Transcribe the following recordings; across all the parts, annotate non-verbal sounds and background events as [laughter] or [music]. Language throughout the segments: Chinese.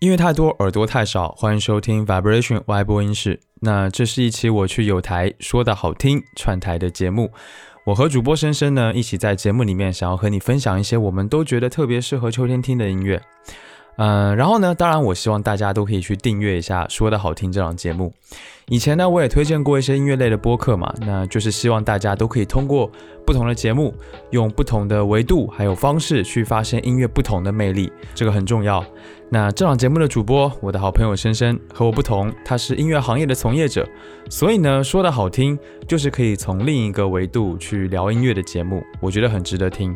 音乐太多，耳朵太少，欢迎收听 Vibration Y 播音室。那这是一期我去有台说的好听串台的节目。我和主播深深呢一起在节目里面，想要和你分享一些我们都觉得特别适合秋天听的音乐。嗯，然后呢，当然我希望大家都可以去订阅一下说的好听这档节目。以前呢，我也推荐过一些音乐类的播客嘛，那就是希望大家都可以通过不同的节目，用不同的维度还有方式去发现音乐不同的魅力，这个很重要。那这档节目的主播，我的好朋友深深和我不同，他是音乐行业的从业者，所以呢，说的好听就是可以从另一个维度去聊音乐的节目，我觉得很值得听。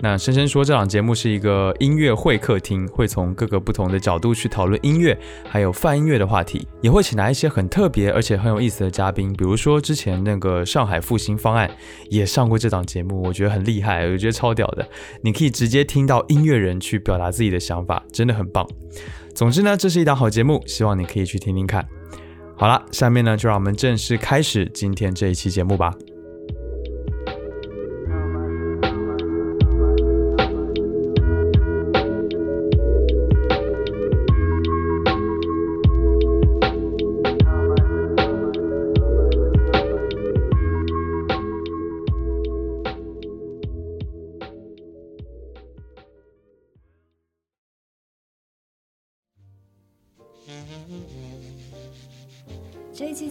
那深深说，这档节目是一个音乐会客厅，会从各个不同的角度去讨论音乐，还有泛音乐的话题，也会请来一些很特别而且很有意思的嘉宾，比如说之前那个上海复兴方案也上过这档节目，我觉得很厉害，我觉得超屌的。你可以直接听到音乐人去表达自己的想法，真的很棒。总之呢，这是一档好节目，希望你可以去听听看。好了，下面呢就让我们正式开始今天这一期节目吧。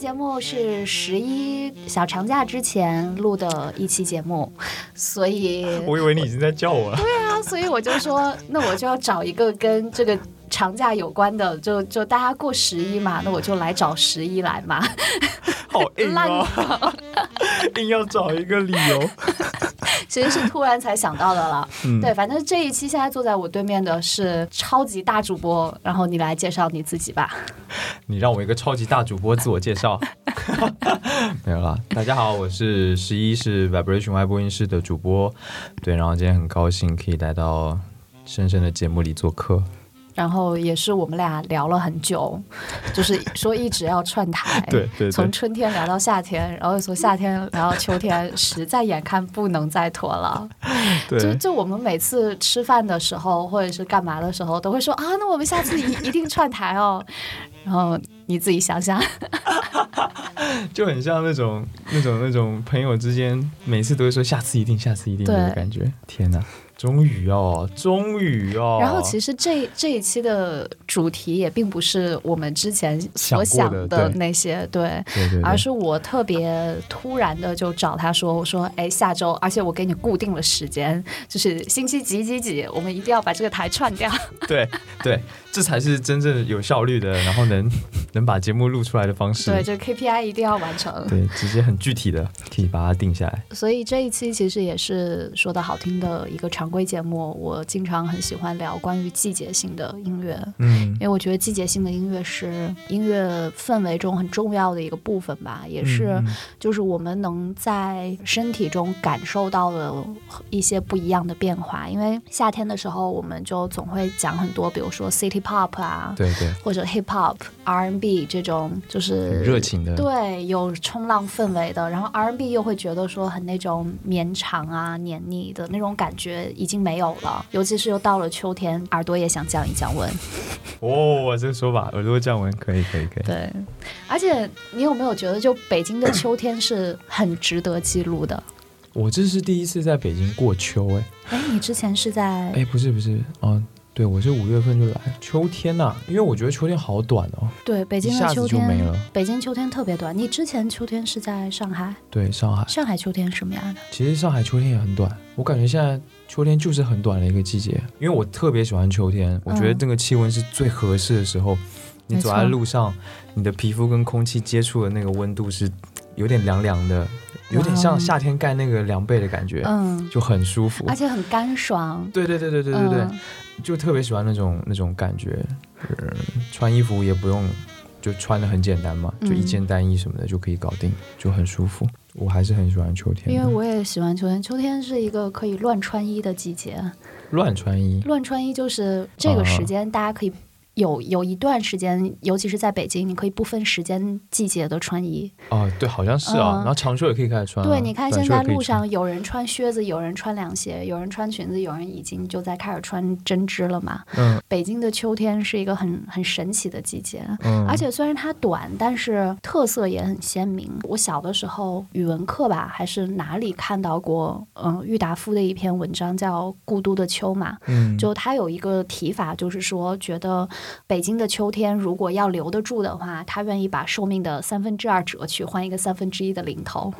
节目是十一小长假之前录的一期节目，所以 [laughs] 我以为你已经在叫我了。[laughs] 对啊，所以我就说，那我就要找一个跟这个长假有关的，就就大家过十一嘛，那我就来找十一来嘛。好硬哦，[laughs] 硬要找一个理由。其实是突然才想到的了。对，反正这一期现在坐在我对面的是超级大主播，然后你来介绍你自己吧。[laughs] 你让我一个超级大主播自我介绍？[laughs] 没有了，大家好，我是十一，是 Vibration Y 播音室的主播。对，然后今天很高兴可以来到深深的节目里做客。然后也是我们俩聊了很久，[laughs] 就是说一直要串台，对对，从春天聊到夏天，然后从夏天聊到秋天，实在眼看不能再拖了。[laughs] 就就我们每次吃饭的时候或者是干嘛的时候，都会说啊，那我们下次一一定串台哦。[laughs] 然后你自己想想，就很像那种那种那种朋友之间，每次都会说下次一定，下次一定的感觉。天哪！终于哦，终于哦。然后其实这这一期的主题也并不是我们之前所想的那些，对，而是我特别突然的就找他说，我说，哎，下周，而且我给你固定了时间，就是星期几几几，我们一定要把这个台串掉。对对。这才是真正有效率的，然后能 [laughs] 能把节目录出来的方式。对，这 KPI 一定要完成。对，直接很具体的可以把它定下来。所以这一期其实也是说的好听的一个常规节目。我经常很喜欢聊关于季节性的音乐，嗯，因为我觉得季节性的音乐是音乐氛围中很重要的一个部分吧，也是就是我们能在身体中感受到的一些不一样的变化。因为夏天的时候，我们就总会讲很多，比如说 City。Pop 啊，对对，或者 hip hop、RNB 这种就是热情的，对，有冲浪氛围的。然后 RNB 又会觉得说很那种绵长啊、黏腻的那种感觉已经没有了。尤其是又到了秋天，耳朵也想降一降温。哦，这个说法，耳朵降温可以可以可以。对，而且你有没有觉得，就北京的秋天是很值得记录的？我这是第一次在北京过秋，哎，哎，你之前是在？哎，不是不是，哦。对，我是五月份就来，秋天呐，因为我觉得秋天好短哦。对，北京的秋天没了。北京秋天特别短。你之前秋天是在上海？对，上海。上海秋天什么样的？其实上海秋天也很短，我感觉现在秋天就是很短的一个季节。因为我特别喜欢秋天，我觉得这个气温是最合适的时候。你走在路上，你的皮肤跟空气接触的那个温度是有点凉凉的。有点像夏天盖那个凉被的感觉，嗯，就很舒服，而且很干爽。对对对对对对对，就特别喜欢那种那种感觉。嗯，穿衣服也不用，就穿的很简单嘛，就一件单衣什么的就可以搞定，就很舒服。我还是很喜欢秋天，因为我也喜欢秋天。秋天是一个可以乱穿衣的季节。乱穿衣？乱穿衣就是这个时间，大家可以。有有一段时间，尤其是在北京，你可以不分时间季节的穿衣。哦，对，好像是啊。然后长袖也可以开始穿。对，你看现在路上有人穿靴子，有人穿凉鞋，有人穿裙子，有人已经就在开始穿针织了嘛。嗯。北京的秋天是一个很很神奇的季节，嗯。而且虽然它短，但是特色也很鲜明。我小的时候语文课吧，还是哪里看到过，嗯，郁达夫的一篇文章叫《故都的秋》嘛。嗯。就他有一个提法，就是说觉得。北京的秋天，如果要留得住的话，他愿意把寿命的三分之二折去换一个三分之一的零头，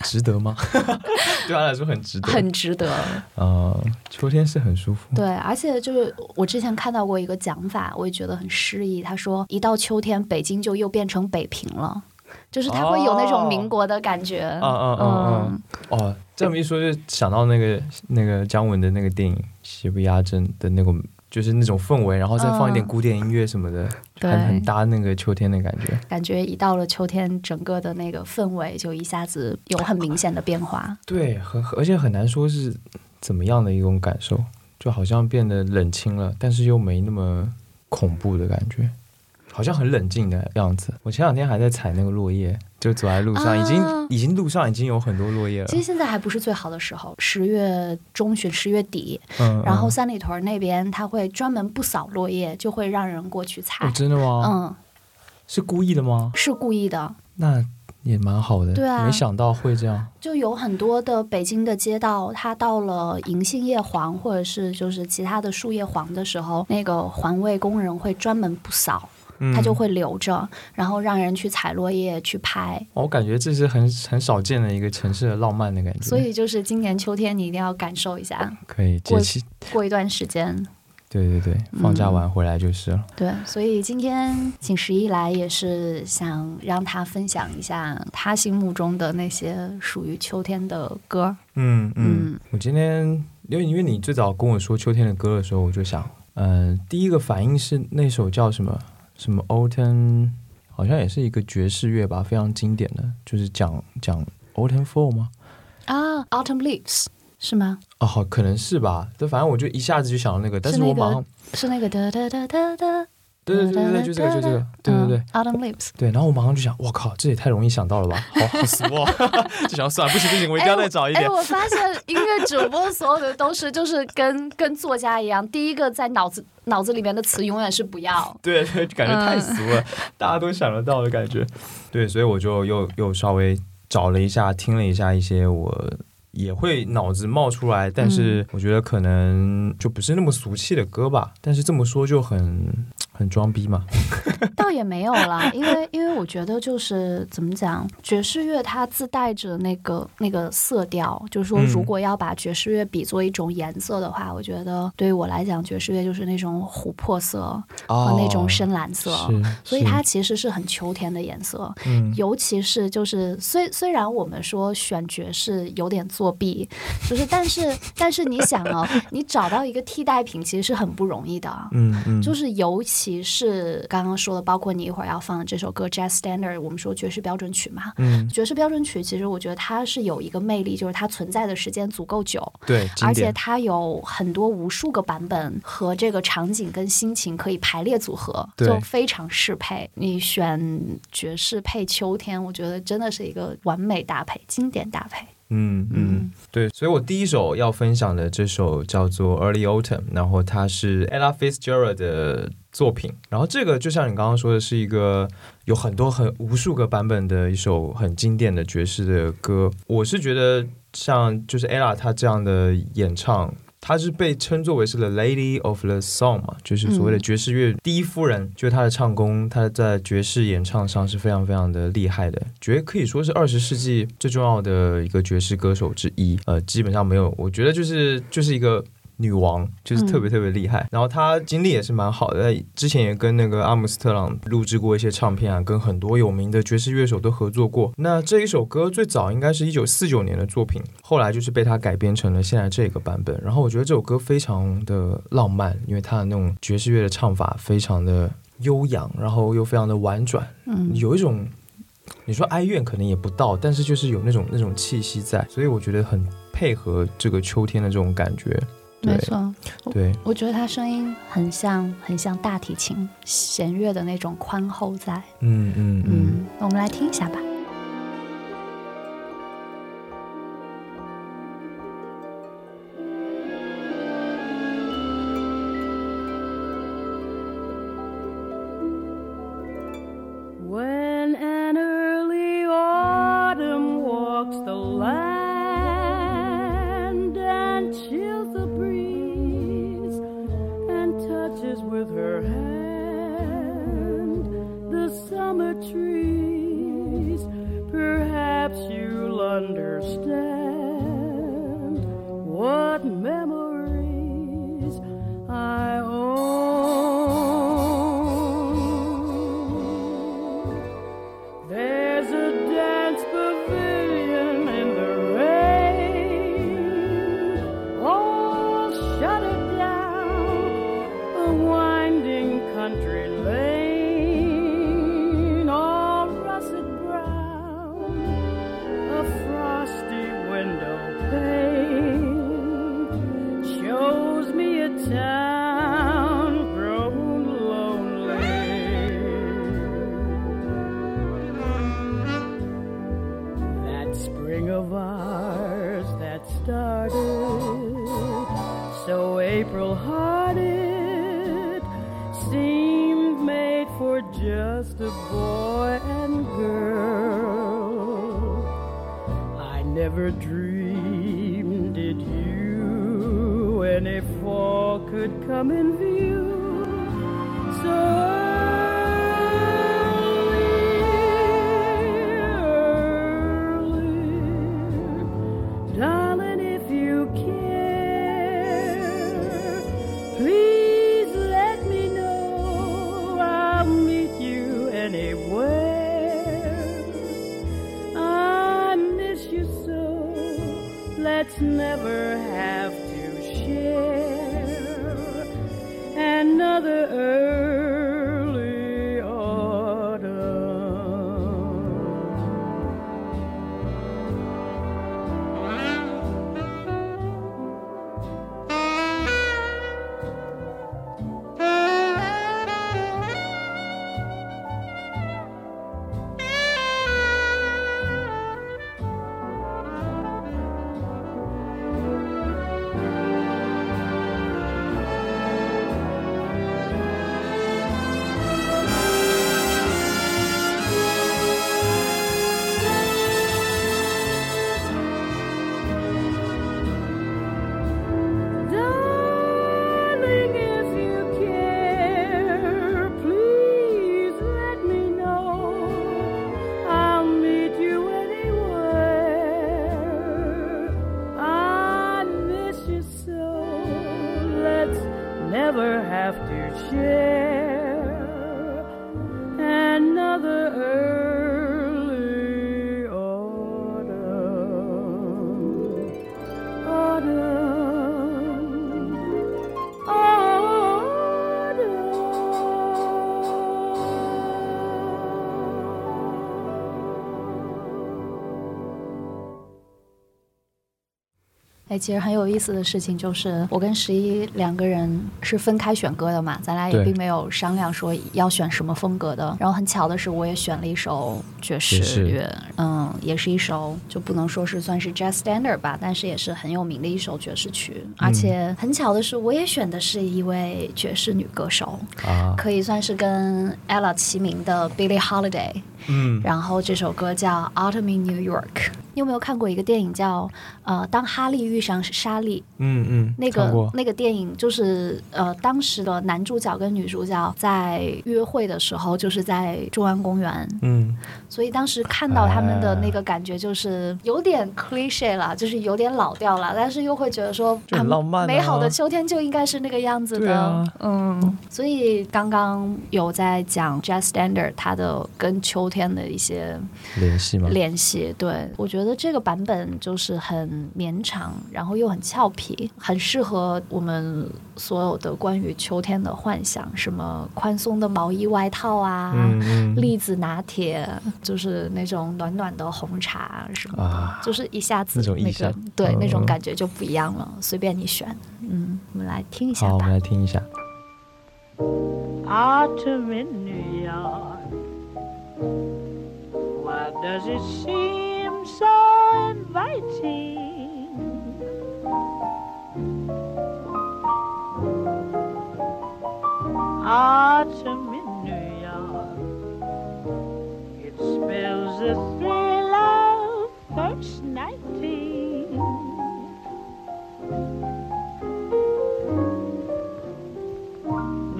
值得吗？[laughs] 对他来说很值得，很值得。呃，秋天是很舒服。对，而且就是我之前看到过一个讲法，我也觉得很诗意。他说，一到秋天，北京就又变成北平了，就是他会有那种民国的感觉。嗯嗯嗯嗯。哦，这么一说，就想到那个那个姜文的那个电影《邪不压正》的那个。就是那种氛围，然后再放一点古典音乐什么的，很很搭那个秋天的感觉。感觉一到了秋天，整个的那个氛围就一下子有很明显的变化。对，很而且很难说是怎么样的一种感受，就好像变得冷清了，但是又没那么恐怖的感觉。好像很冷静的样子。我前两天还在采那个落叶，就走在路上，已经已经路上已经有很多落叶了。其实现在还不是最好的时候，十月中旬、十月底，嗯，然后三里屯那边他会专门不扫落叶，就会让人过去采。真的吗？嗯，是故意的吗？是故意的。那也蛮好的。对啊，没想到会这样。就有很多的北京的街道，它到了银杏叶黄或者是就是其他的树叶黄的时候，那个环卫工人会专门不扫。他就会留着，然后让人去采落叶去拍。我感觉这是很很少见的一个城市的浪漫的感觉。所以就是今年秋天你一定要感受一下。可以，过过一段时间。对对对，放假完回来就是了。对，所以今天请十一来也是想让他分享一下他心目中的那些属于秋天的歌。嗯嗯，我今天因为因为你最早跟我说秋天的歌的时候，我就想，嗯，第一个反应是那首叫什么？什么 Autumn 好像也是一个爵士乐吧，非常经典的，就是讲讲 Autumn Fall 吗？啊，Autumn Leaves 是吗？哦，好，可能是吧。但反正我就一下子就想到那个，但是我马上是那个哒哒哒哒哒。对对对对，就这个就这个，对对对，Autumn Leaves。对，然后我马上就想，我靠，这也太容易想到了吧，好好俗哦，[laughs] 就想算了，不行不行，我一定要再找一点。哎，我发现音乐主播所有的都是就是跟跟作家一样，第一个在脑子脑子里面的词永远是不要。[laughs] 对对，感觉太俗了，大家都想得到的感觉。对，所以我就又又稍微找了一下，听了一下一些我。也会脑子冒出来，但是我觉得可能就不是那么俗气的歌吧。但是这么说就很很装逼嘛。[laughs] [laughs] 倒也没有啦，因为因为我觉得就是怎么讲，爵士乐它自带着那个那个色调，就是说如果要把爵士乐比作一种颜色的话，我觉得对于我来讲，爵士乐就是那种琥珀色和那种深蓝色，所以它其实是很秋天的颜色。嗯，尤其是就是虽虽然我们说选爵士有点。作弊，就是，但是，但是你想哦，你找到一个替代品其实是很不容易的，嗯嗯，就是尤其是刚刚说的，包括你一会儿要放的这首歌《Jazz Standard》，我们说爵士标准曲嘛，嗯，爵士标准曲其实我觉得它是有一个魅力，就是它存在的时间足够久，对，而且它有很多无数个版本和这个场景跟心情可以排列组合，就非常适配。你选爵士配秋天，我觉得真的是一个完美搭配，经典搭配。嗯嗯，对，所以我第一首要分享的这首叫做《Early Autumn》，然后它是 Ella Fitzgerald 的作品，然后这个就像你刚刚说的，是一个有很多很无数个版本的一首很经典的爵士的歌。我是觉得像就是 Ella 她这样的演唱。她是被称作为是 The Lady of the Song 嘛，就是所谓的爵士乐第一夫人。就是她的唱功，她在爵士演唱上是非常非常的厉害的，绝可以说是二十世纪最重要的一个爵士歌手之一。呃，基本上没有，我觉得就是就是一个。女王就是特别特别厉害，然后她经历也是蛮好的，之前也跟那个阿姆斯特朗录制过一些唱片啊，跟很多有名的爵士乐手都合作过。那这一首歌最早应该是一九四九年的作品，后来就是被她改编成了现在这个版本。然后我觉得这首歌非常的浪漫，因为他的那种爵士乐的唱法非常的悠扬，然后又非常的婉转，嗯，有一种你说哀怨可能也不到，但是就是有那种那种气息在，所以我觉得很配合这个秋天的这种感觉。没错，对，我觉得他声音很像很像大提琴弦乐的那种宽厚在。嗯嗯嗯，我们来听一下吧。just a boy and girl. I never dreamed it you any a fall could come in view. So 哎，其实很有意思的事情就是，我跟十一两个人是分开选歌的嘛，咱俩也并没有商量说要选什么风格的。然后很巧的是，我也选了一首爵士乐，嗯，也是一首就不能说是算是 jazz standard 吧，但是也是很有名的一首爵士曲。而且很巧的是，我也选的是一位爵士女歌手，可以算是跟 Ella 齐名的 Billie Holiday。嗯，然后这首歌叫《Autumn in New York》。你有没有看过一个电影叫呃，当哈利遇上莎莉？嗯嗯，那个那个电影就是呃，当时的男主角跟女主角在约会的时候，就是在中央公园。嗯，所以当时看到他们的那个感觉就是有点 cliche 了，就是有点老掉了，但是又会觉得说很浪漫，美好的秋天就应该是那个样子的。嗯，所以刚刚有在讲 Jazz Standard，它的跟秋天的一些联系吗？联系，对我觉得。觉得这个版本就是很绵长，然后又很俏皮，很适合我们所有的关于秋天的幻想。什么宽松的毛衣外套啊，[laughs] 栗子拿铁，就是那种暖暖的红茶什么的，就是一下子那个对那种感觉就不一样了。随便你选。嗯，我们来听一下吧，我们来听一下。Autumn in New York. Why does it seem so inviting? Ah, Autumn in New York. It spells the thrill of first nighting.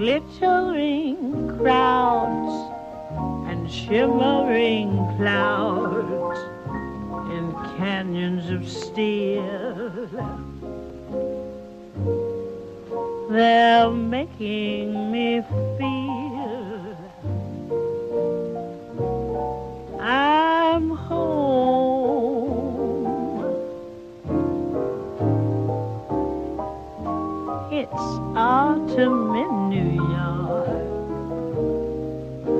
glittering crowds and shimmering clouds canyons of steel. They're making me feel I'm home. It's autumn in New York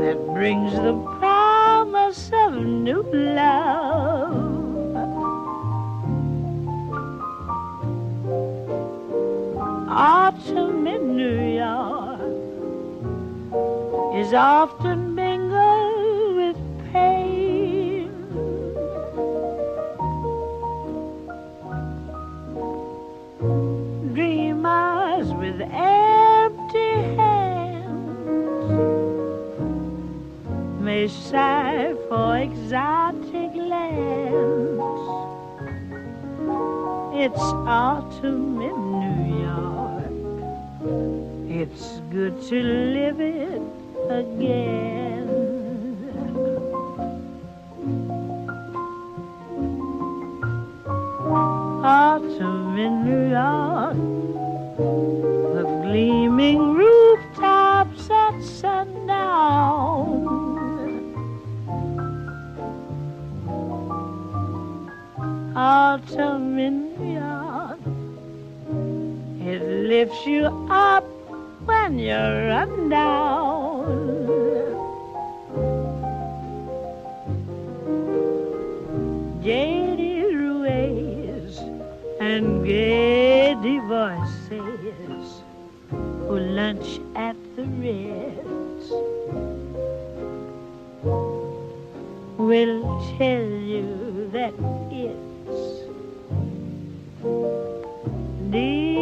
that brings the often mingled with pain. Dreamers with empty hands may sigh for exotic lands. It's autumn in New York. It's good to live it again. Autumn in New York. The gleaming rooftops at sundown. Autumn in New York. It lifts you up when you're run down. Lunch at the Ritz will tell you that it's divine.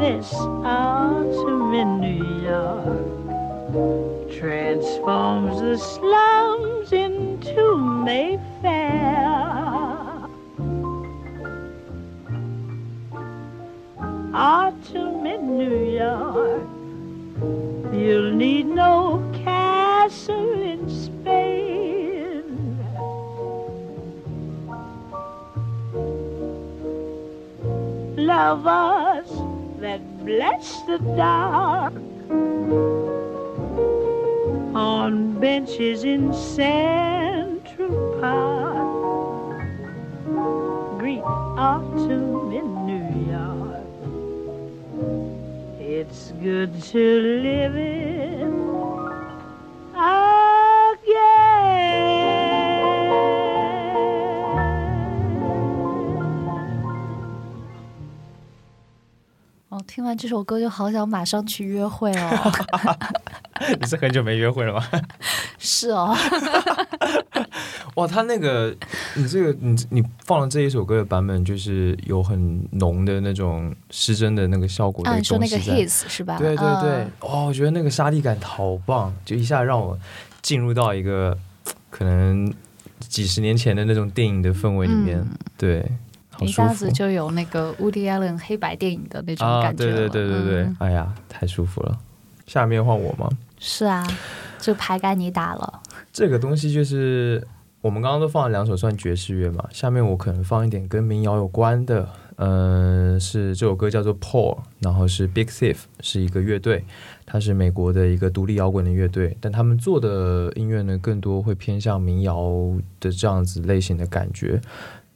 This autumn in New York transforms the slums into Mayfair. You'll need no castle in Spain. Lovers that bless the dark on benches in Central Park. Greet autumn It's good to live it again. 哦，听完这首歌就好想马上去约会哦。[laughs] 你是很久没约会了吗？[laughs] 是哦，哇，他那个，你这个，你你放了这一首歌的版本，就是有很浓的那种失真的那个效果的啊，说那个 his 是吧？对对对嗯，哦，我觉得那个沙粒感好棒，就一下让我进入到一个可能几十年前的那种电影的氛围里面，嗯对，一下子就有那个 Woody Allen 黑白电影的那种啊！感觉啊。对对对对对，嗯哎呀，太舒服了。下面换我吗？是啊，就牌该你打了。这个东西就是我们刚刚都放了两首算爵士乐嘛，下面我可能放一点跟民谣有关的，嗯、是这首歌叫做 Paul，然后是 Big Thief，是一个乐队，它是美国的一个独立摇滚的乐队，但他们做的音乐呢，更多会偏向民谣的这样子类型的感觉。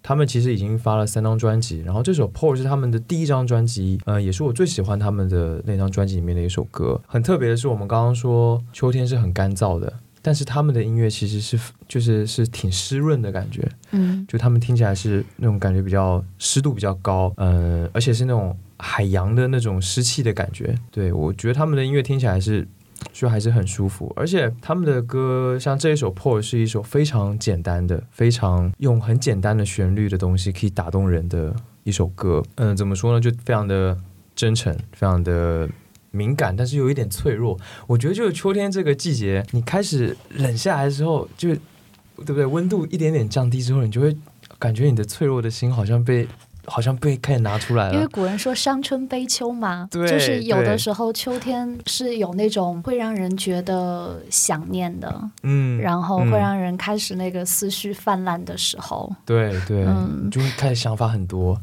他们其实已经发了三张专辑，然后这首《Paul》是他们的第一张专辑，呃，也是我最喜欢他们的那张专辑里面的一首歌。很特别的是，我们刚刚说秋天是很干燥的，但是他们的音乐其实是就是是挺湿润的感觉，嗯，就他们听起来是那种感觉比较湿度比较高，呃，而且是那种海洋的那种湿气的感觉。对我觉得他们的音乐听起来是就还是很舒服，而且他们的歌像这一首《Pour》是一首非常简单的、非常用很简单的旋律的东西可以打动人的一首歌。嗯，怎么说呢？就非常的真诚，非常的。敏感，但是有一点脆弱。我觉得就是秋天这个季节，你开始冷下来的时候，就对不对？温度一点点降低之后，你就会感觉你的脆弱的心好像被好像被开始拿出来了。因为古人说伤春悲秋嘛，就是有的时候秋天是有那种会让人觉得想念的，嗯，然后会让人开始那个思绪泛滥的时候。对对，嗯，就会开始想法很多。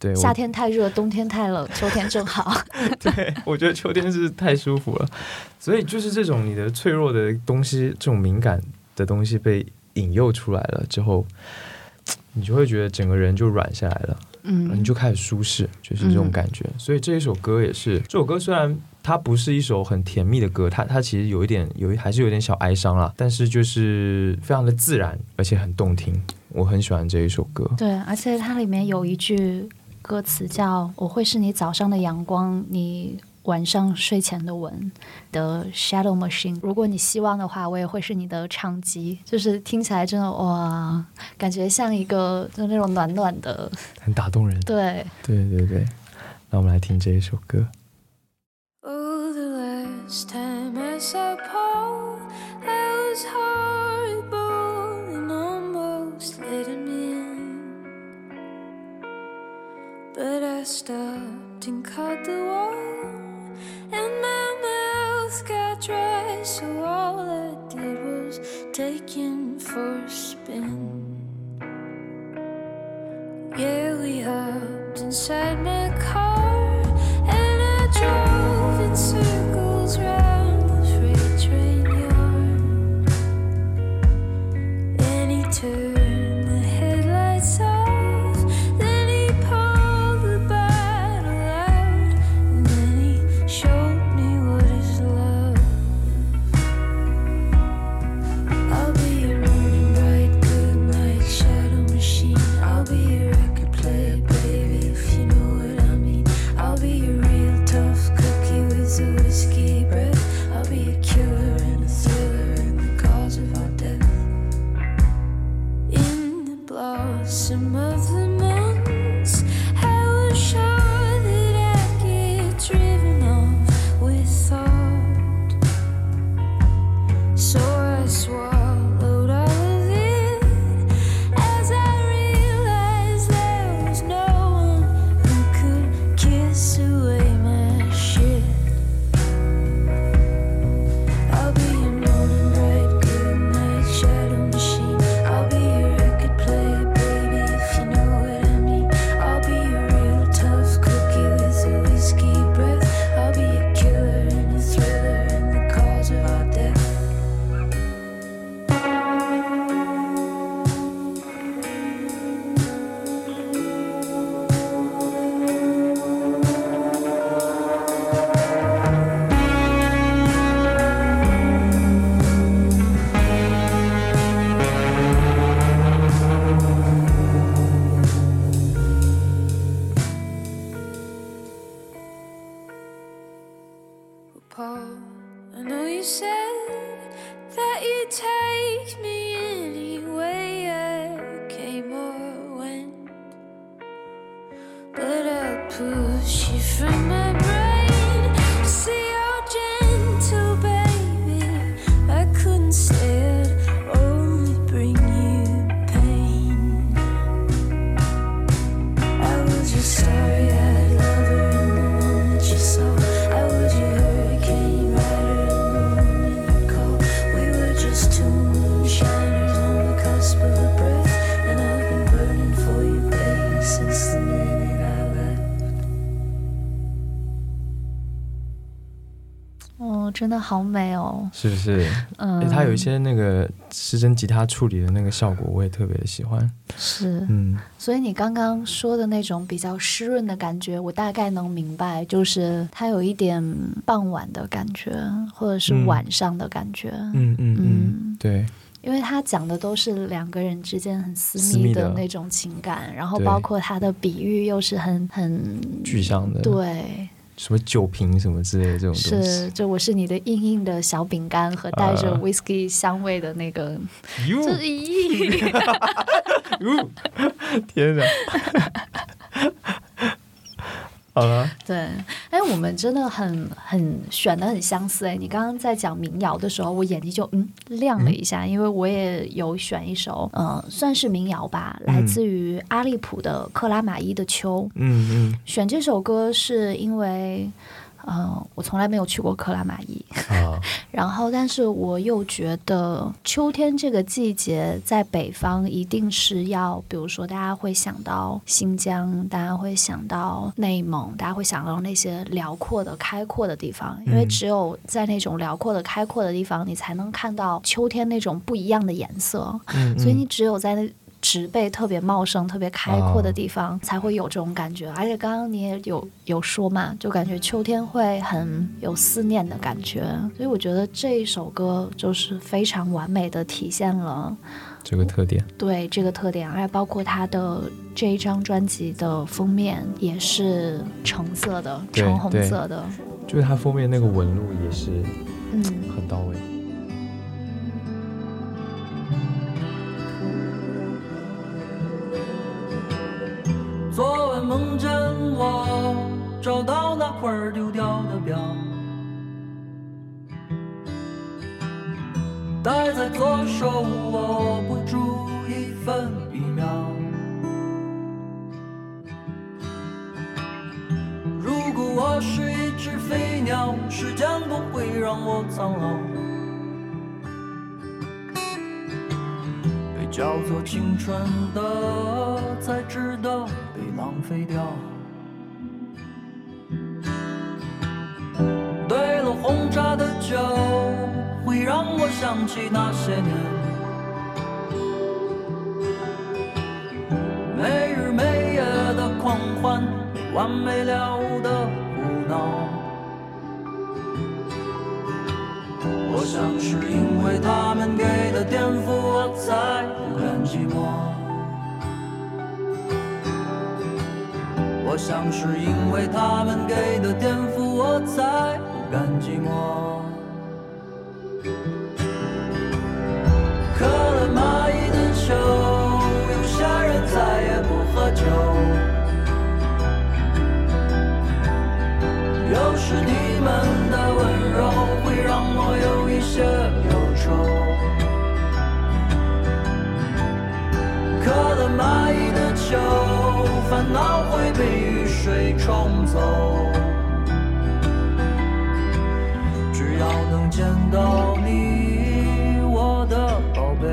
对，夏天太热，冬天太冷，[laughs] 秋天正好。对，我觉得秋天是太舒服了，所以就是这种你的脆弱的东西，这种敏感的东西被引诱出来了之后，你就会觉得整个人就软下来了，嗯，你就开始舒适，就是这种感觉。所以这一首歌也是，这首歌虽然它不是一首很甜蜜的歌，它它其实有一点有还是有点小哀伤了，但是就是非常的自然，而且很动听，我很喜欢这一首歌。对，而且它里面有一句。歌词叫“我会是你早上的阳光，你晚上睡前的吻”的 Shadow Machine。如果你希望的话，我也会是你的唱机。就是听起来真的哇，感觉像一个就那种暖暖的，很打动人。对，对对对。那我们来听这一首歌。But I stopped and caught the wall, and my mouth got dry. So all I did was take him for a spin. Yeah, we hopped inside my car, and I drove in circles round 真的好美哦，是不是？嗯，它有一些那个失真吉他处理的那个效果，我也特别的喜欢。是，嗯，所以你刚刚说的那种比较湿润的感觉，我大概能明白，就是它有一点傍晚的感觉，或者是晚上的感觉。嗯嗯嗯，对。因为他讲的都是两个人之间很私密的那种情感，然后包括他的比喻又是很很具象的，对，什么酒瓶什么之类的这种东西，是，就我是你的硬硬的小饼干和带着 whisky 香味的那个，这 [laughs] 是咦，[laughs] 天哪！好了，对，哎，我们真的很很选的很相似哎。你刚刚在讲民谣的时候，我眼睛就嗯亮了一下，因为我也有选一首，呃，算是民谣吧，来自于阿利普的《克拉玛依的秋》。嗯嗯，选这首歌是因为。嗯，我从来没有去过克拉玛依，[laughs] 然后，但是我又觉得秋天这个季节在北方一定是要，比如说大家会想到新疆，大家会想到内蒙，大家会想到那些辽阔的、开阔的地方，因为只有在那种辽阔的、开阔的地方，你才能看到秋天那种不一样的颜色。嗯，所以你只有在那。植被特别茂盛、特别开阔的地方才会有这种感觉，而且刚刚你也有有说嘛，就感觉秋天会很有思念的感觉，所以我觉得这一首歌就是非常完美的体现了这个特点。对这个特点，而且包括它的这一张专辑的封面也是橙色的、橙红色的，就是它封面那个纹路也是嗯。很到位。昨梦见我找到那块丢掉的表，戴在左手握不住一分一秒。如果我是一只飞鸟，时间不会让我苍老。叫做青春的，才知道。浪费掉。对了，红茶的酒会让我想起那些年，没日没夜的狂欢，没完没了的胡闹。想是因为他们给的颠覆，我才不甘寂寞。我想是因为他们给的颠覆，我才不甘寂寞。喝了蚂蚁的酒，有些人再也不喝酒。又是你们蚁的酒。烦恼会被雨水冲走，只要能见到你，我的宝贝，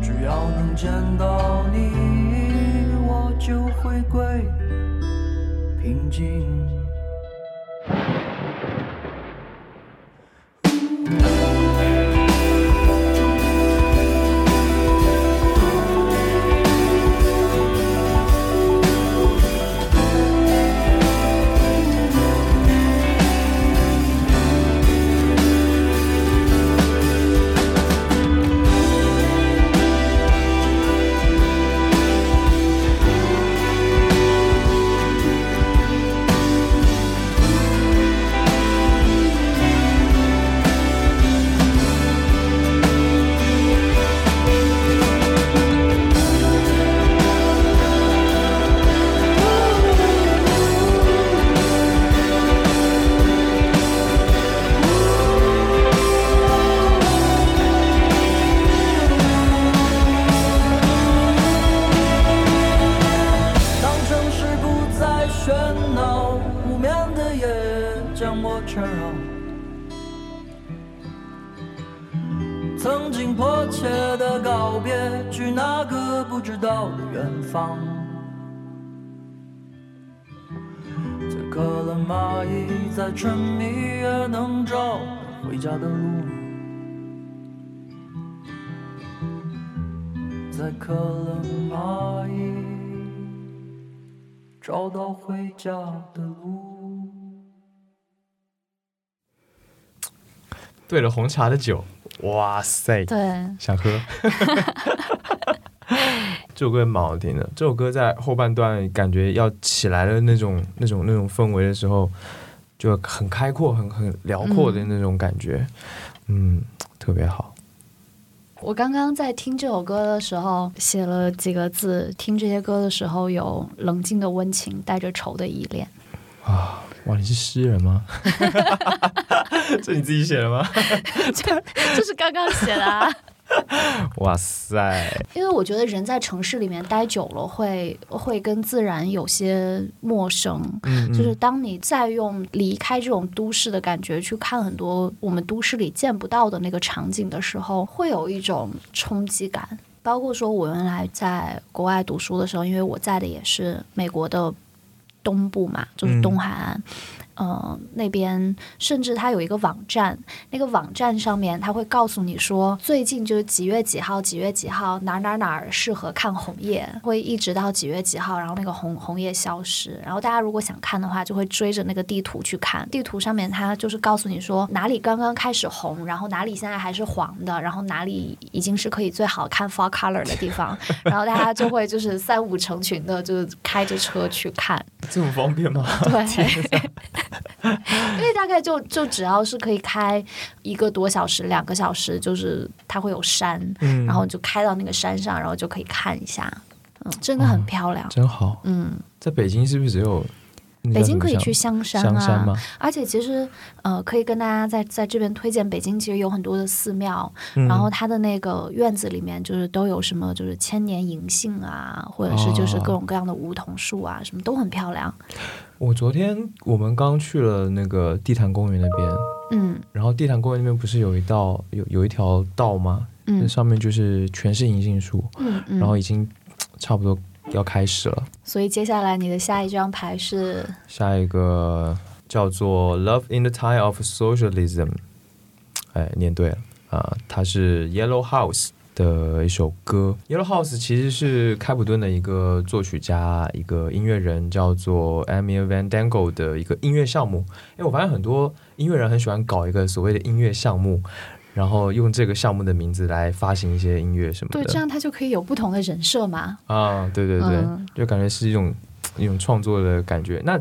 只要能见到你，我就会归平静。兑了红茶的酒，哇塞，对，想喝。这首歌蛮好听的，这首歌在后半段感觉要起来的那种、那种、那种氛围的时候，就很开阔、很很辽阔的那种感觉，嗯，特别好。我刚刚在听这首歌的时候写了几个字，听这些歌的时候有冷静的温情，带着愁的依恋。啊，哇，你是诗人吗？[laughs] 这你自己写的吗？[laughs] 这是刚刚写的。啊。[laughs] 哇塞！因为我觉得人在城市里面待久了，会会跟自然有些陌生。嗯，就是当你再用离开这种都市的感觉去看很多我们都市里见不到的那个场景的时候，会有一种冲击感。包括说，我原来在国外读书的时候，因为我在的也是美国的东部嘛，就是东海岸。嗯，那边甚至它有一个网站，那个网站上面它会告诉你说，最近就是几月几号，几月几号哪哪哪适合看红叶，会一直到几月几号，然后那个红红叶消失。然后大家如果想看的话，就会追着那个地图去看，地图上面它就是告诉你说哪里刚刚开始红，然后哪里现在还是黄的，然后哪里已经是可以最好看 fall color 的地方，然后大家就会就是三五成群的就是开着车去看，[laughs] 这么方便吗？对。因为大概就就只要是可以开一个多小时、两个小时，就是它会有山，然后就开到那个山上，然后就可以看一下，嗯，真的很漂亮，真好。嗯，在北京是不是只有北京可以去香山啊？而且其实呃，可以跟大家在在这边推荐，北京其实有很多的寺庙，然后它的那个院子里面就是都有什么，就是千年银杏啊，或者是就是各种各样的梧桐树啊，什么都很漂亮。我昨天我们刚去了那个地坛公园那边，嗯，然后地坛公园那边不是有一道有有一条道吗？嗯，那上面就是全是银杏树，嗯嗯，然后已经差不多要开始了。所以接下来你的下一张牌是下一个叫做《Love in the Time of Socialism》，哎，念对了啊，它是 Yellow House。的一首歌，Yellow House 其实是开普敦的一个作曲家，一个音乐人，叫做 Emil Van Dangle 的一个音乐项目。因为我发现很多音乐人很喜欢搞一个所谓的音乐项目，然后用这个项目的名字来发行一些音乐什么的。对，这样他就可以有不同的人设嘛。啊，对对对，就感觉是一种。一种创作的感觉。那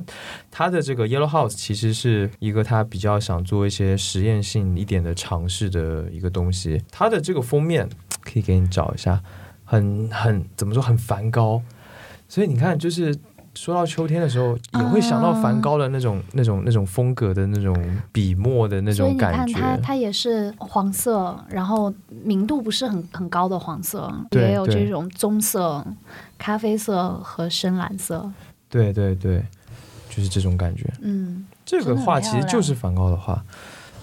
他的这个 Yellow House 其实是一个他比较想做一些实验性一点的尝试的一个东西。他的这个封面可以给你找一下，很很怎么说很梵高。所以你看，就是说到秋天的时候，也会想到梵高的那种那种那种风格的那种笔墨的那种感觉。它它也是黄色，然后明度不是很很高的黄色，也有这种棕色、咖啡色和深蓝色。对对对，就是这种感觉。嗯，这个画其实就是梵高的画，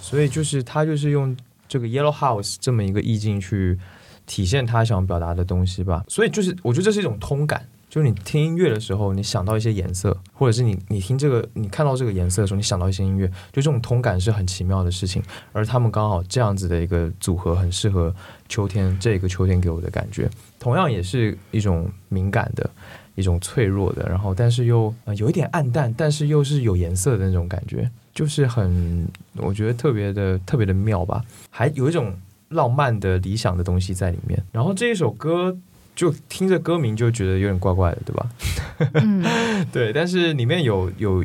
所以就是他就是用这个 Yellow House 这么一个意境去体现他想表达的东西吧。所以就是我觉得这是一种通感，就你听音乐的时候，你想到一些颜色，或者是你你听这个你看到这个颜色的时候，你想到一些音乐，就这种通感是很奇妙的事情。而他们刚好这样子的一个组合，很适合秋天这个秋天给我的感觉，同样也是一种敏感的。一种脆弱的，然后但是又有一点暗淡，但是又是有颜色的那种感觉，就是很我觉得特别的特别的妙吧，还有一种浪漫的理想的东西在里面。然后这一首歌就听着歌名就觉得有点怪怪的，对吧？[laughs] 对，但是里面有有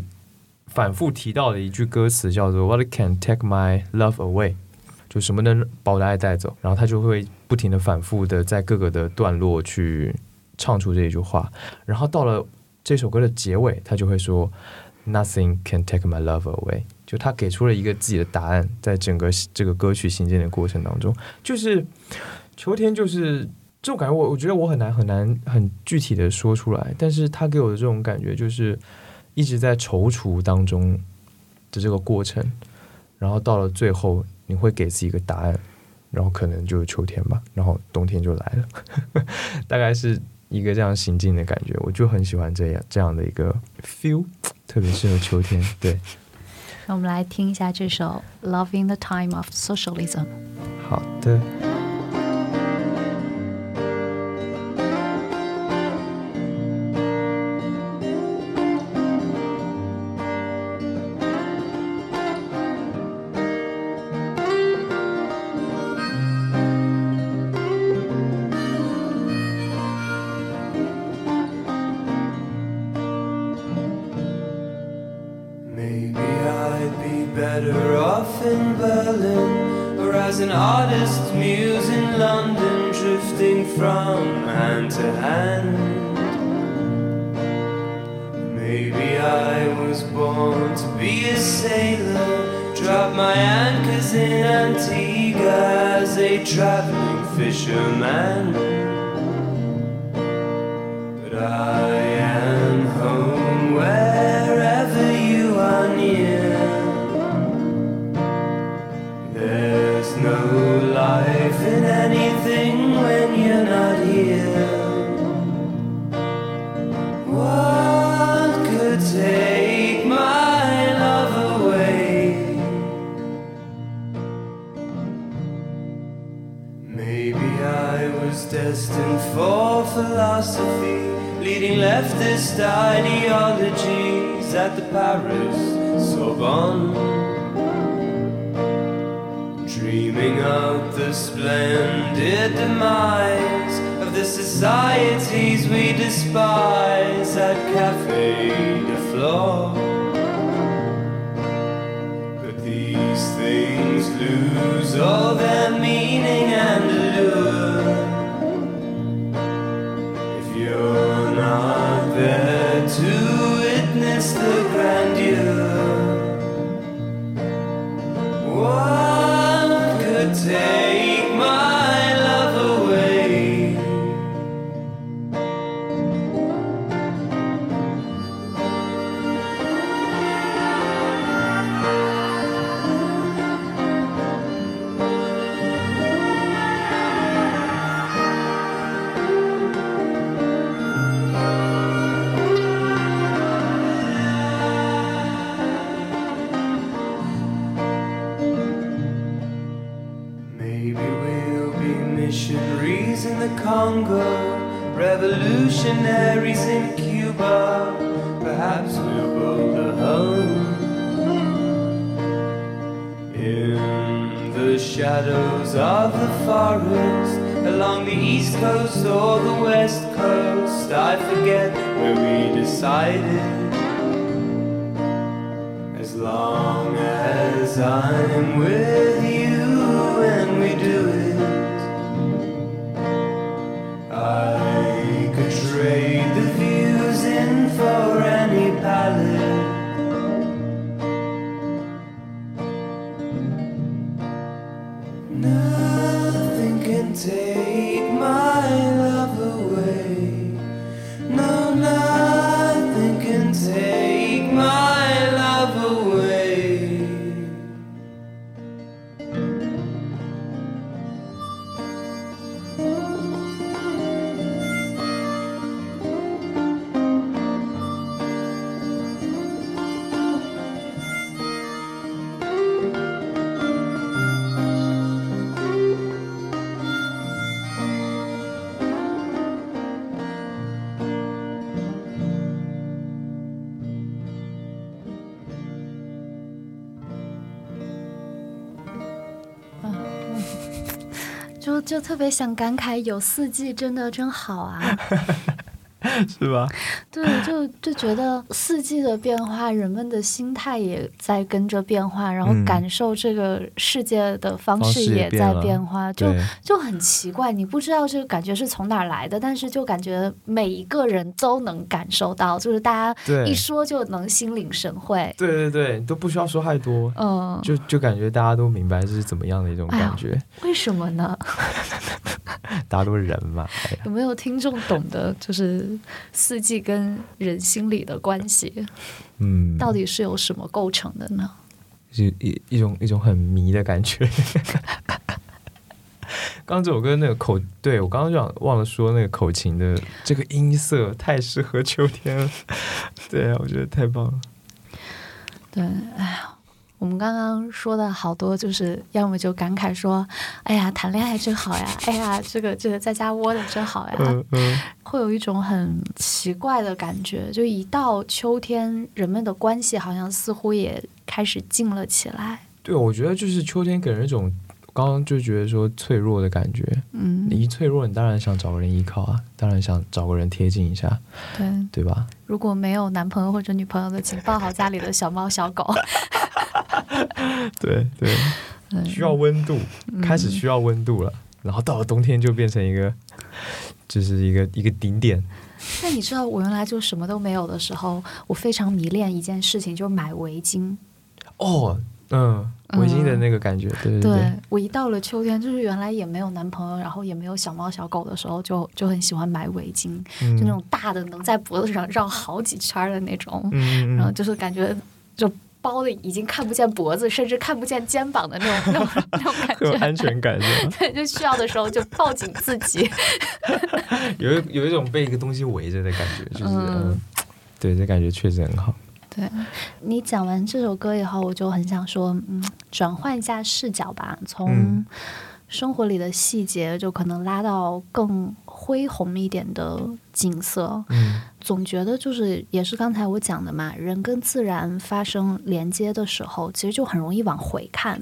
反复提到的一句歌词叫做 “What can take my love away”，就什么能把我的爱带走？然后他就会不停的反复的在各个的段落去。唱出这一句话，然后到了这首歌的结尾，他就会说：“Nothing can take my love away。”就他给出了一个自己的答案，在整个这个歌曲行进的过程当中，就是秋天，就是这种感觉。我我觉得我很难很难很具体的说出来，但是他给我的这种感觉，就是一直在踌躇当中的这个过程，然后到了最后，你会给自己一个答案，然后可能就是秋天吧，然后冬天就来了，[laughs] 大概是。一个这样行进的感觉，我就很喜欢这样这样的一个 feel，特别适合秋天。对，那我们来听一下这首《Loving the Time of Socialism》。好的。traveling fisherman. destined for philosophy, leading leftist ideologies at the Paris Sorbonne. Dreaming of the splendid demise of the societies we despise at Cafe de Flore. But these things lose all their meaning and of the forest, along the east coast or the west coast, I forget where we decided. As long as I'm with you and we do it, I 特别想感慨，有四季真的真好啊。[laughs] [laughs] 是吧？对，就就觉得四季的变化，人们的心态也在跟着变化，然后感受这个世界的方式也在变化，就就很奇怪。你不知道这个感觉是从哪儿来的，但是就感觉每一个人都能感受到，就是大家一说就能心领神会。对对对，都不需要说太多，嗯，就就感觉大家都明白这是怎么样的一种感觉。为什么呢？[laughs] 大家都是人嘛。有没有听众懂得？就是。四季跟人心理的关系，嗯，到底是由什么构成的呢？一一一种一种很迷的感觉。[laughs] 刚刚这首歌那个口，对我刚刚就忘忘了说那个口琴的这个音色太适合秋天了。对啊，我觉得太棒了。对，哎呀。我们刚刚说的好多，就是要么就感慨说：“哎呀，谈恋爱真好呀！哎呀，这个这个在家窝着真好呀！”嗯嗯，会有一种很奇怪的感觉，就一到秋天，人们的关系好像似乎也开始近了起来。对，我觉得就是秋天给人一种，刚刚就觉得说脆弱的感觉。嗯，你一脆弱，你当然想找个人依靠啊，当然想找个人贴近一下，对对吧？如果没有男朋友或者女朋友的，请抱好家里的小猫小狗。[laughs] 对对，需要温度，开始需要温度了，然后到了冬天就变成一个，[laughs] 就是一个一个顶点。那你知道我原来就什么都没有的时候，我非常迷恋一件事情，就是买围巾。哦，嗯，围巾的那个感觉，对对对。我一到了秋天，就是原来也没有男朋友，然后也没有小猫小狗的时候，就就很喜欢买围巾，就那种大的，能在脖子上绕好几圈的那种，然后就是感觉就。包的已经看不见脖子，甚至看不见肩膀的那种、那种、那种感觉，[laughs] 有安全感 [laughs] 对，就需要的时候就抱紧自己，[laughs] 有有一种被一个东西围着的感觉，就是嗯，对，这感觉确实很好。对。你讲完这首歌以后，我就很想说，嗯，转换一下视角吧，从。生活里的细节，就可能拉到更恢宏一点的景色。嗯，总觉得就是也是刚才我讲的嘛，人跟自然发生连接的时候，其实就很容易往回看。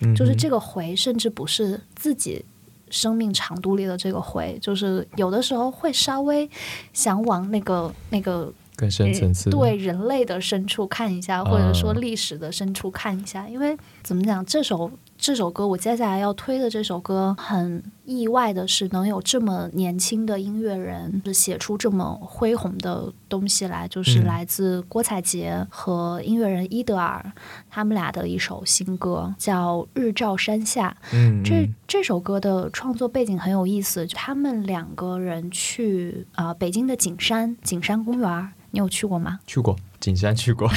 嗯，就是这个回，甚至不是自己生命长度里的这个回，就是有的时候会稍微想往那个那个更深层次，对人类的深处看一下，或者说历史的深处看一下。因为怎么讲，这首。这首歌，我接下来要推的这首歌，很意外的是，能有这么年轻的音乐人写出这么恢宏的东西来，就是来自郭采洁和音乐人伊德尔他们俩的一首新歌，叫《日照山下》。嗯，这这首歌的创作背景很有意思，他们两个人去啊北京的景山景山公园。你有去过吗？去过景山，去过，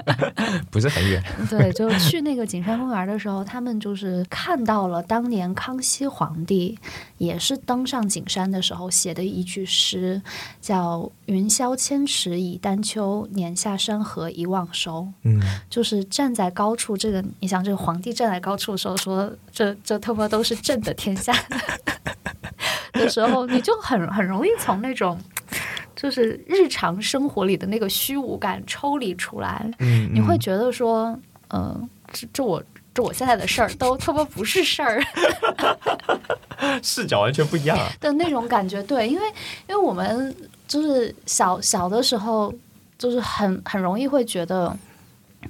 [laughs] 不是很远。[laughs] 对，就去那个景山公园的时候，他们就是看到了当年康熙皇帝也是登上景山的时候写的一句诗，叫“云霄千尺以丹丘，年下山河一望收”。嗯，就是站在高处，这个你想，这个皇帝站在高处的时候说：“这这他妈都是朕的天下。[laughs] ”的时候，你就很很容易从那种。就是日常生活里的那个虚无感抽离出来，你会觉得说，嗯，这这我这我现在的事儿都特别不是事儿，[laughs] 视角完全不一样的那种感觉。对，因为因为我们就是小小的时候，就是很很容易会觉得。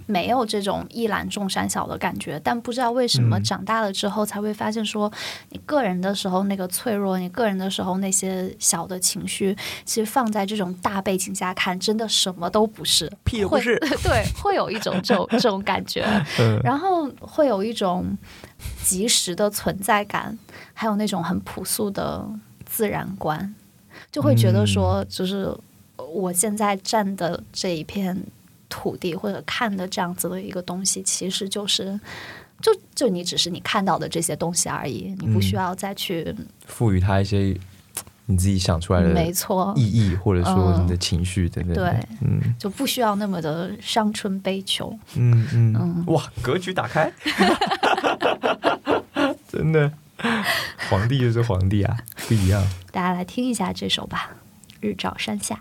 没有这种一览众山小的感觉，但不知道为什么长大了之后才会发现，说你个人的时候那个脆弱，你个人的时候那些小的情绪，其实放在这种大背景下看，真的什么都不是，屁不是，[laughs] 对，会有一种这种这种感觉，[laughs] 然后会有一种及时的存在感，还有那种很朴素的自然观，就会觉得说，就是我现在站的这一片。土地或者看的这样子的一个东西，其实就是，就就你只是你看到的这些东西而已，你不需要再去赋予它一些你自己想出来的没错意义，或者说你的情绪等等。对，嗯，就不需要那么的伤春悲秋。嗯嗯，哇，格局打开，[laughs] 真的，皇帝就是皇帝啊，不一样。大家来听一下这首吧，《日照山下》。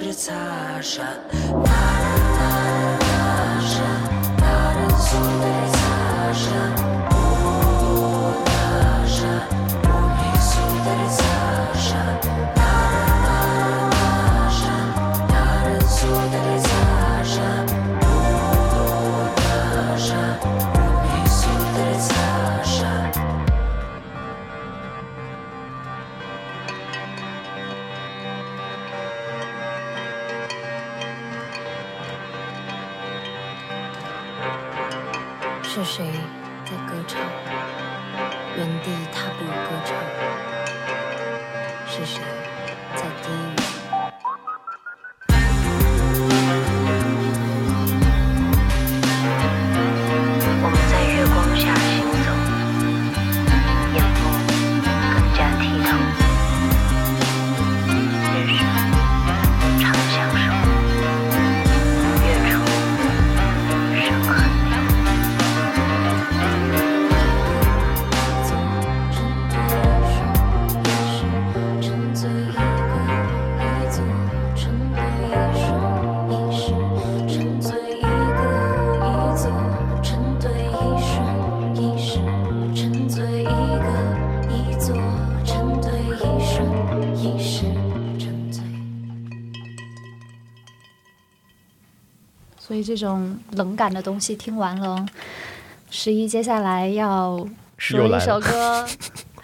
отрицаша, та-ра-та-ра-таша, та-ра-су-та-ра-таша. 这种冷感的东西听完了，十一接下来要说一首歌，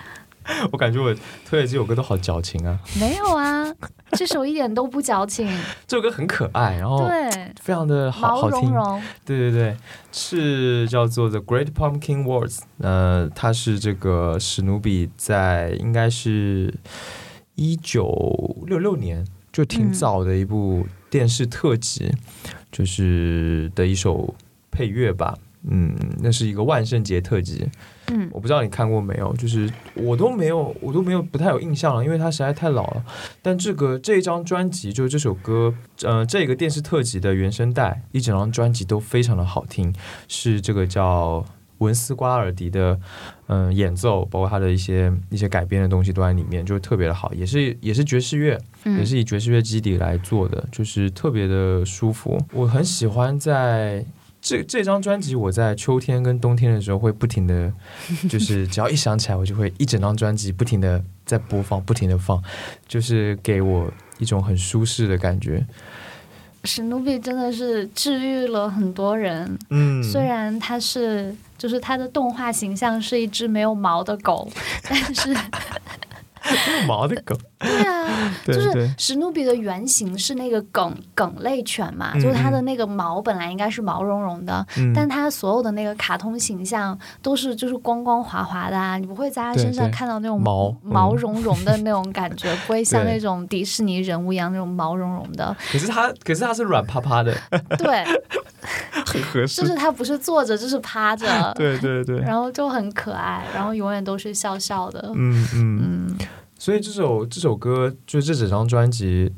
[laughs] 我感觉我推的这首歌都好矫情啊，没有啊，这首一点都不矫情，[laughs] 这首歌很可爱，然后对，非常的好毛好听。对对对，是叫做 The Great Pumpkin Wars。呃，它是这个史努比在应该是一九六六年，就挺嗯。早的一部电视特辑，就是的一首配乐吧。嗯，那是一个万圣节特辑，嗯我不知道你看过没有，就是我都没有，我都没有不太有印象了，因为它实在太老了。但这个这一张专辑，就是这首歌，呃，这个电视特辑的原声带，一整张专辑都非常的好听，是这个叫文斯瓜尔迪的，嗯、演奏，包括他的一些一些改编的东西都在里面，就特别的好，也是也是爵士乐，嗯也是以爵士乐基底来做的，就是特别的舒服。我很喜欢在这这张专辑，我在秋天跟冬天的时候会不停的，[laughs] 就是只要一想起来，我就会一整张专辑不停的在播放，不停的放，就是给我一种很舒适的感觉。史努比真的是治愈了很多人，嗯，虽然他是就是它的动画形象是一只没有毛的狗，但是有 [laughs] 毛的狗，[laughs] 对啊，就是史努比的原型是那个梗梗类犬嘛，嗯就是它的那个毛本来应该是毛茸茸的，嗯但它所有的那个卡通形象都是就是光光滑滑的啊，你不会在它身上看到那种毛嗯毛茸茸的那种感觉，不会像那种迪士尼人物一样那种毛茸茸的。可是它可是它是软趴趴的，对，[laughs] [laughs] 很合适就。是他不是坐着就是趴着，[laughs] 对对对，然后就很可爱，然后永远都是笑笑的。嗯嗯。嗯所以这首这首歌，就这整张专辑，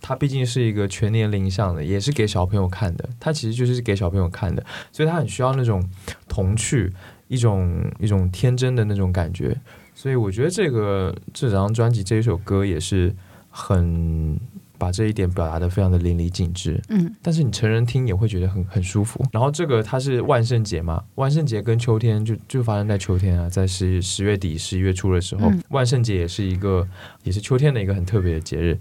它毕竟是一个全年龄向的，也是给小朋友看的。它其实就是给小朋友看的，所以它很需要那种童趣，一种一种天真的那种感觉。所以我觉得这个这整张专辑这一首歌也是很把这一点表达的非常的淋漓尽致。嗯但是你成人听也会觉得很很舒服。然后这个它是万圣节嘛，万圣节跟秋天就就发生在秋天啊，在十十月底十一月初的时候，嗯万圣节也是一个也是秋天的一个很特别的节日。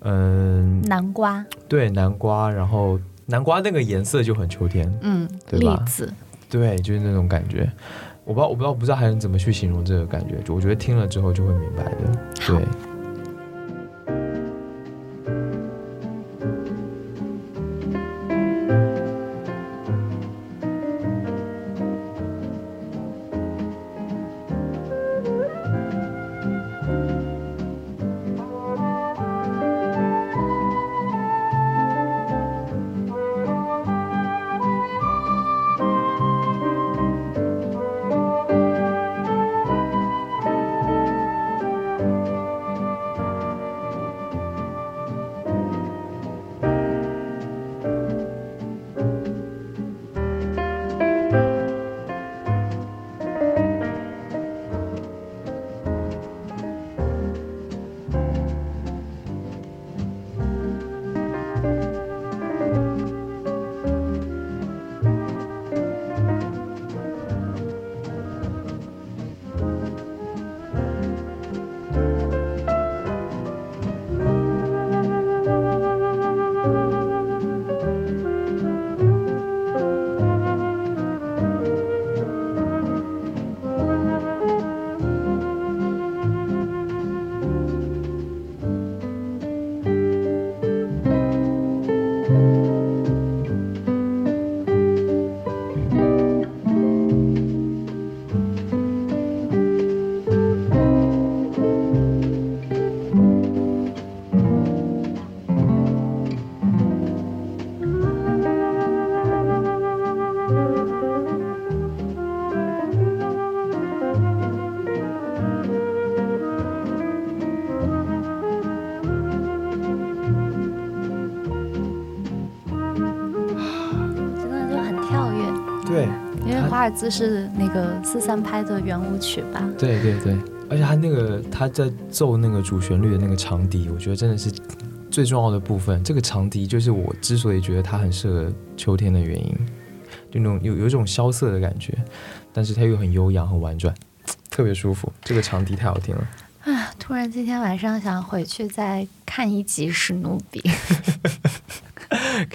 嗯，南瓜，对，南瓜，然后南瓜那个颜色就很秋天，嗯，对吧对，就是那种感觉。我不知道，我不知道，不知道还能怎么去形容这个感觉。就我觉得听了之后就会明白的。对。华尔兹是那个四三拍的圆舞曲吧？对对对，而且他那个他在奏那个主旋律的那个长笛，我觉得真的是最重要的部分。这个长笛就是我之所以觉得它很适合秋天的原因，就那种有有一种萧瑟的感觉，但是它又很悠扬、很婉转，特别舒服。这个长笛太好听了。啊，突然今天晚上想回去再看一集史努比。[laughs]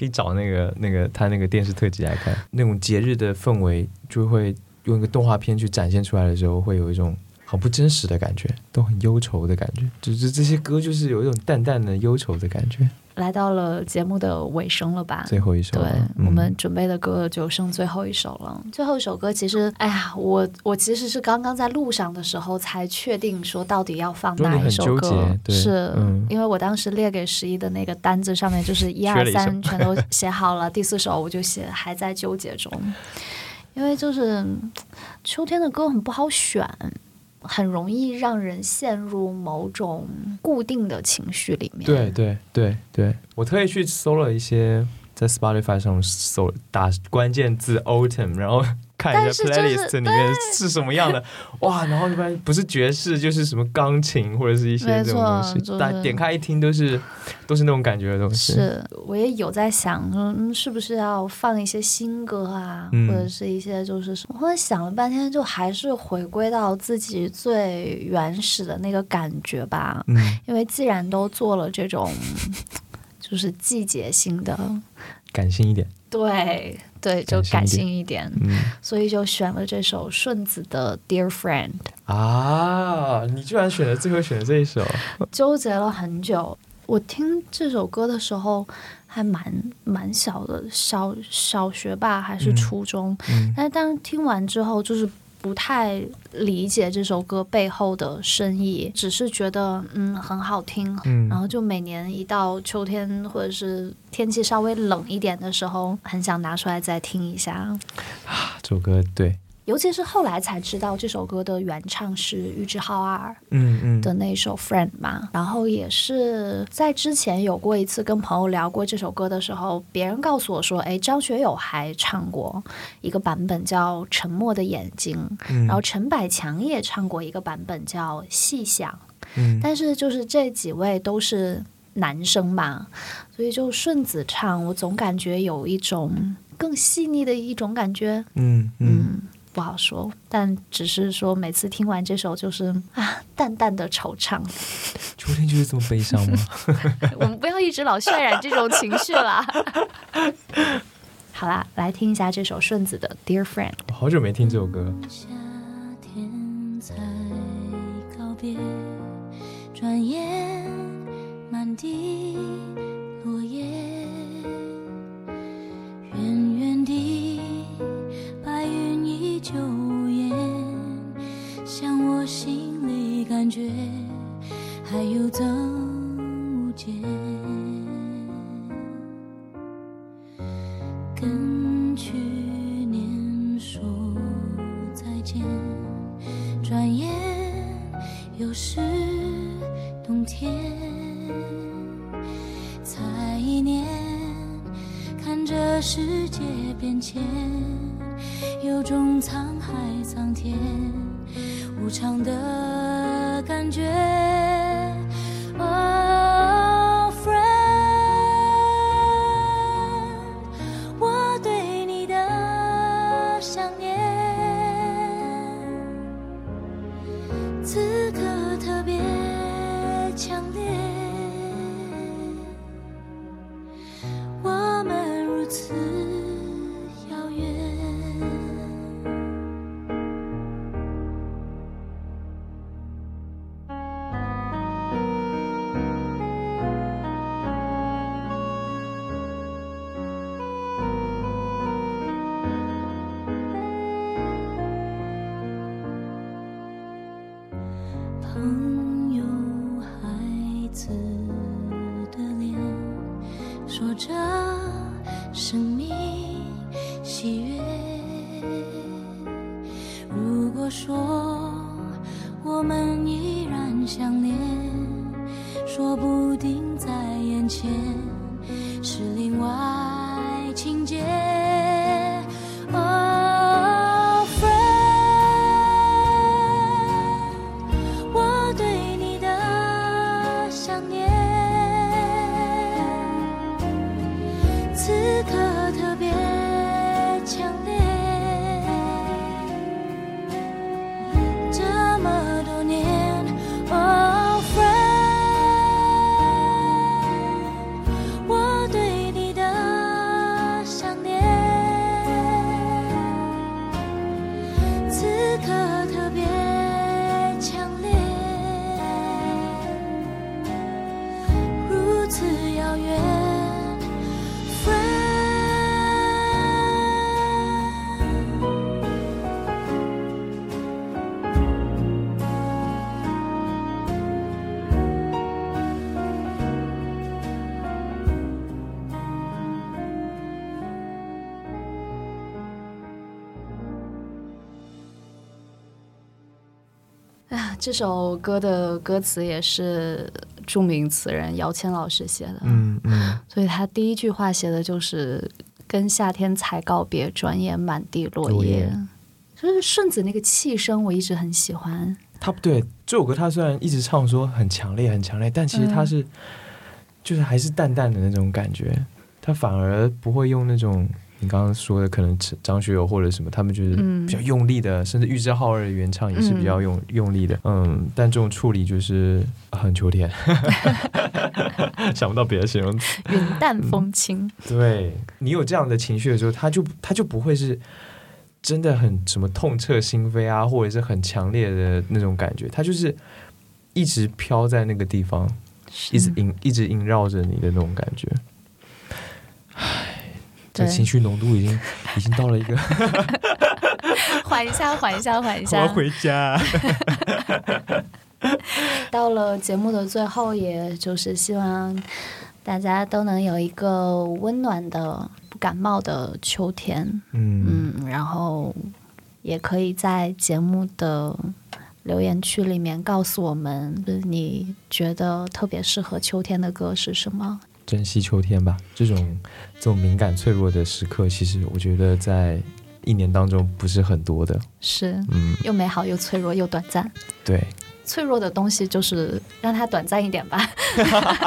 可以找那个那个他那个电视特辑来看，那种节日的氛围就会用一个动画片去展现出来的时候，会有一种好不真实的感觉，都很忧愁的感觉。就是这些歌，就是有一种淡淡的忧愁的感觉。来到了节目的尾声了吧？最后一首对，嗯我们准备的歌就剩最后一首了。最后一首歌其实，哎呀，我我其实是刚刚在路上的时候才确定说到底要放哪一首歌是、嗯因为我当时列给十一的那个单子上面就是 [laughs] 一二三全都写好了，第四首我就写还在纠结中，因为就是嗯秋天的歌很不好选。很容易让人陷入某种固定的情绪里面。对对对对，我特意去搜了一些，在 Spotify 上搜打关键字 autumn，然后看一下 playlist 里面是什么样的，哇，然后一般不是爵士就是什么钢琴或者是一些没这种东西，错就是大家点开一听都是都是那种感觉的东西。是，我也有在想说，嗯，是不是要放一些新歌啊，嗯或者是一些就是什么？我后来想了半天，就还是回归到自己最原始的那个感觉吧。嗯，因为既然都做了这种，就是季节性的，感性一点，对对，就感感性性一点，嗯。所以就选了这首顺子的《Dear Friend》，啊，你居然选了最后选了这一首，纠结了很久。我听这首歌的时候还蛮蛮小的，小小学吧还是嗯。初中，嗯。但是当听完之后就是。不太理解这首歌背后的深意，只是觉得嗯很好听，嗯。然后就每年一到秋天或者是天气稍微冷一点的时候，很想拿出来再听一下。啊这首歌对，尤其是后来才知道这首歌的原唱是玉置浩二嗯嗯。的那首《Friend》嘛，然后也是在之前有过一次跟朋友聊过这首歌的时候，别人告诉我说，哎，张学友还唱过一个版本叫《沉默的眼睛》，嗯，然后陈百强也唱过一个版本叫《细想》。嗯。但是就是这几位都是男生嘛，所以就顺子唱，我总感觉有一种更细腻的一种感觉，嗯嗯，嗯，不好说，但只是说每次听完这首就是啊，淡淡的惆怅。秋天就是这么悲伤吗？[laughs] [laughs] 我们不要一直老渲染这种情绪啦。好啦，来听一下这首顺子的《Dear Friend》。我好久没听这首歌，夏天才告别，转眼满地此刻这首歌的歌词也是著名词人姚谦老师写的，嗯嗯，所以他第一句话写的就是“跟夏天才告别，转眼满地落叶”叶。就是顺子那个气声，我一直很喜欢。他不对这首歌，他虽然一直唱说很强烈很强烈，但其实他是、就是还是淡淡的那种感觉，他反而不会用那种你刚刚说的可能张学友或者什么，他们就是嗯。比较用力的，甚至玉置浩二的原唱也是比较用、用力的，嗯，但这种处理就是很秋天，[laughs] 想不到别的形容词。云淡风轻，对你有这样的情绪的时候，他就他就不会是真的很什么痛彻心扉啊，或者是很强烈的那种感觉，他就是一直飘在那个地方，一直萦一直萦绕着你的那种感觉。唉，这情绪浓度已经已经到了一个 [laughs] [laughs] 缓一下，缓一下，缓一下我要下。回家。[laughs] 到了节目的最后，也就是希望大家都能有一个温暖的、不感冒的秋天。嗯嗯，然后也可以在节目的留言区里面告诉我们，就是你觉得特别适合秋天的歌是什么？珍惜秋天吧，这种这种敏感脆弱的时刻，其实我觉得在一年当中不是很多的。是嗯，又美好又脆弱又短暂。对，脆弱的东西就是让它短暂一点吧。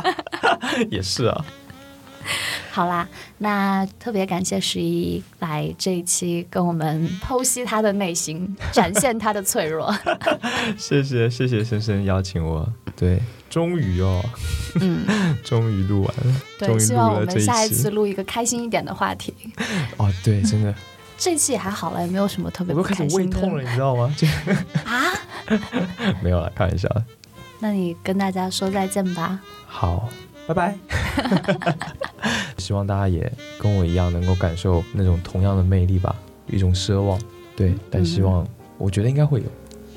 [laughs] 也是啊。[laughs] 好啦，那特别感谢十一来这一期跟我们剖析他的内心，展现他的脆弱。[laughs] 谢谢谢谢深深邀请我，对，终于哦，嗯，[laughs] 终于录完了，终对，于希望我们下一次录一个开心一点的话题。[laughs] 哦，对，真的，[laughs] 这期也还好了，也没有什么特别不我都开始胃痛了，你知道吗？就啊。没有了，开玩笑。那你跟大家说再见吧。好，拜拜。希望大家也跟我一样，能够感受那种同样的魅力吧，一种奢望，对，但希望，我觉得应该会有。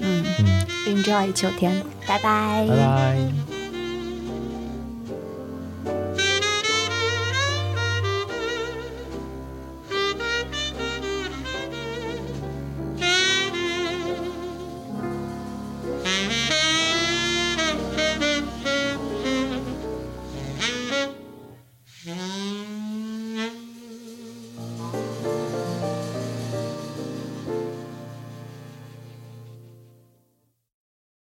嗯嗯，，Enjoy 秋天，拜拜。拜拜。